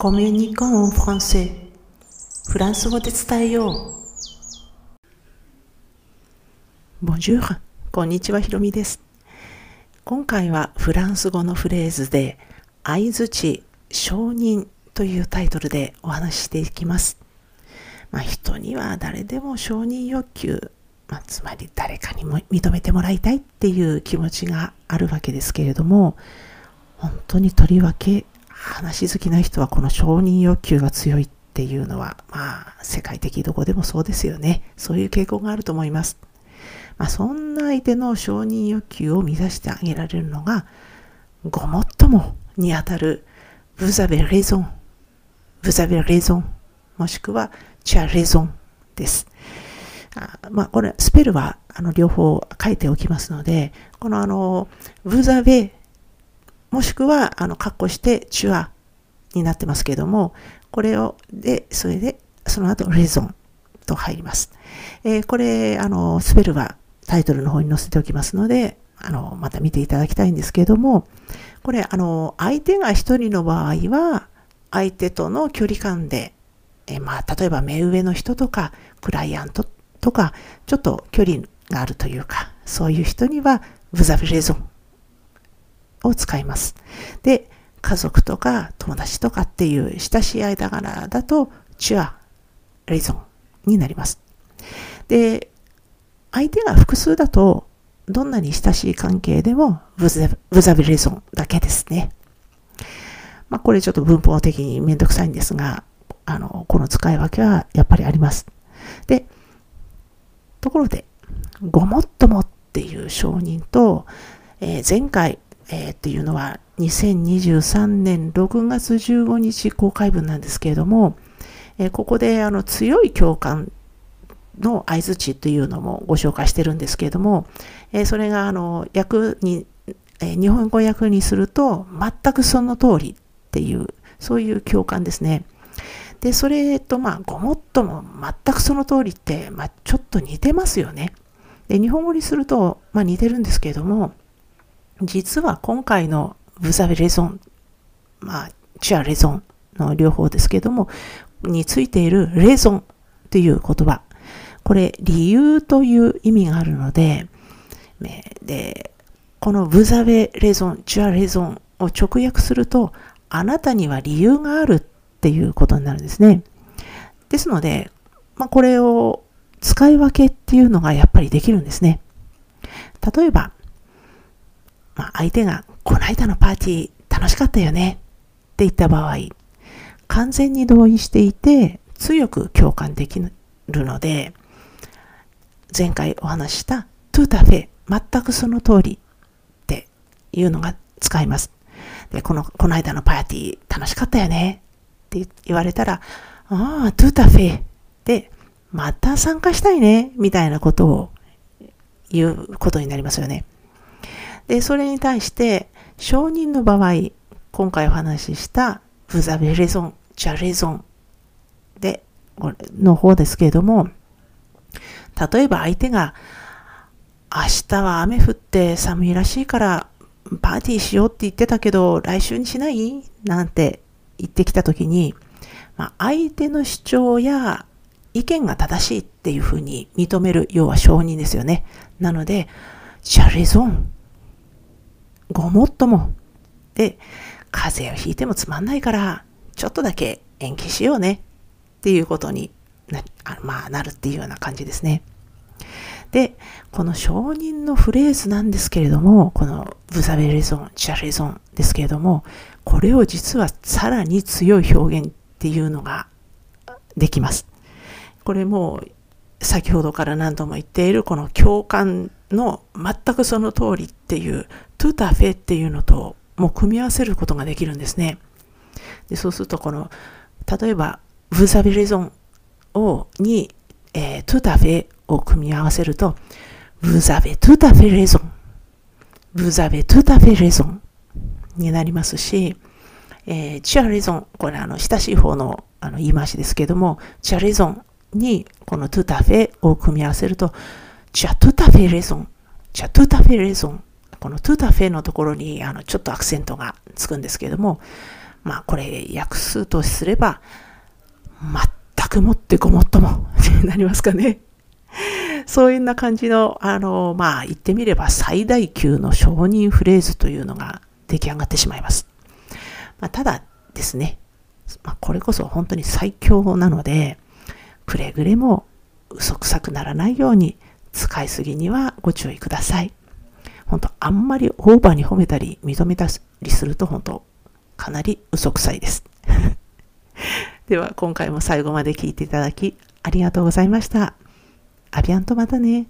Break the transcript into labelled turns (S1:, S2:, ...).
S1: コミュニコンフランセフランス語で伝えよう。ボンジュール、こんにちは、ひろみです。今回はフランス語のフレーズで、相づち承認というタイトルでお話ししていきます。まあ、人には誰でも承認欲求、まあ、つまり誰かにも認めてもらいたいっていう気持ちがあるわけですけれども、本当にとりわけ話好きな人はこの承認欲求が強いっていうのは、まあ、世界的どこでもそうですよね。そういう傾向があると思います。まあ、そんな相手の承認欲求を満たしてあげられるのが、ごもっともにあたる、vous avez raison, vous avez raison, もしくは、tu as raison です。あまあ、これ、スペルは、あの、両方書いておきますので、このあの、vous avez もしくは、あの、括弧して、チュアになってますけども、これを、で、それで、その後、レゾンと入ります。えー、これ、あの、スペルはタイトルの方に載せておきますので、あの、また見ていただきたいんですけれども、これ、あの、相手が一人の場合は、相手との距離感で、えまあ、例えば目上の人とか、クライアントとか、ちょっと距離があるというか、そういう人には、ブザビレゾンを使います。で、家族とか友達とかっていう親しい間柄だと、チュア、レゾンになります。で、相手が複数だと、どんなに親しい関係でも、ブザビレゾンだけですね。まあ、これちょっと文法的にめんどくさいんですが、あの、この使い分けはやっぱりあります。で、ところで、ごもっともっていう承認と、えー、前回えー、っていうのは2023年6月15日公開分なんですけれども、えー、ここであの強い共感の合図値というのもご紹介してるんですけれども、えー、それがあの訳に、え日本語訳にすると全くその通りっていうそういう共感ですね。で、それとまあごもっとも全くその通りって、まあ、ちょっと似てますよね。で、日本語にすると、まあ、似てるんですけれども、実は今回のブザベレゾン、まあ、チアレゾンの両方ですけども、についているレゾンという言葉。これ、理由という意味があるので、で、このブザベレゾン、チュアレゾンを直訳すると、あなたには理由があるっていうことになるんですね。ですので、まあ、これを使い分けっていうのがやっぱりできるんですね。例えば、まあ、相手が、この間のパーティー楽しかったよねって言った場合、完全に同意していて、強く共感できるので、前回お話した、トゥータフェ、全くその通りっていうのが使います。で、この、この間のパーティー楽しかったよねって言われたら、ああ、トゥータフェで、また参加したいね、みたいなことを言うことになりますよね。で、それに対して、承認の場合、今回お話しした、 Vous avez raison、 Tu as raisonで、の方ですけれども、例えば相手が、明日は雨降って寒いらしいからパーティーしようって言ってたけど来週にしない？なんて言ってきたときに、まあ、相手の主張や意見が正しいっていうふうに認める、要は承認ですよね。なので、ジャレゾンごもっとも。で、風邪をひいてもつまんないから、ちょっとだけ延期しようね。っていうことにな、まあ、なるっていうような感じですね。で、この承認のフレーズなんですけれども、このブザベレゾン、チャレゾンですけれども、これを実はさらに強い表現っていうのができます。これも先ほどから何度も言っているこの共感の全くその通りっていうトゥタフェっていうのともう組み合わせることができるんですね。でそうするとこの例えば Vous avez raison をに、えー、トゥタフェを組み合わせると Vous avez tout à fait raison Vous avez tout à fait raison になりますし、えー、 Tu as raison、これあの親しい方のあの言い回しですけども、 Tu as raison にこのトゥタフェを組み合わせると、チャトゥタフェレゾン、チャトゥタフェレゾン、このトゥタフェのところにあのちょっとアクセントがつくんですけれども、まあこれ訳すとすれば、全くもってごもっともに なりますかね。そういうな感じの、あの、まあ言ってみれば最大級の承認フレーズというのが出来上がってしまいます。まあ、ただですね、まあ、これこそ本当に最強なので、くれぐれも嘘くさくならないように使いすぎにはご注意ください。本当あんまりオーバーに褒めたり認めたりすると本当かなり嘘くさいです。では今回も最後まで聞いていただきありがとうございました。アビアンとまたね。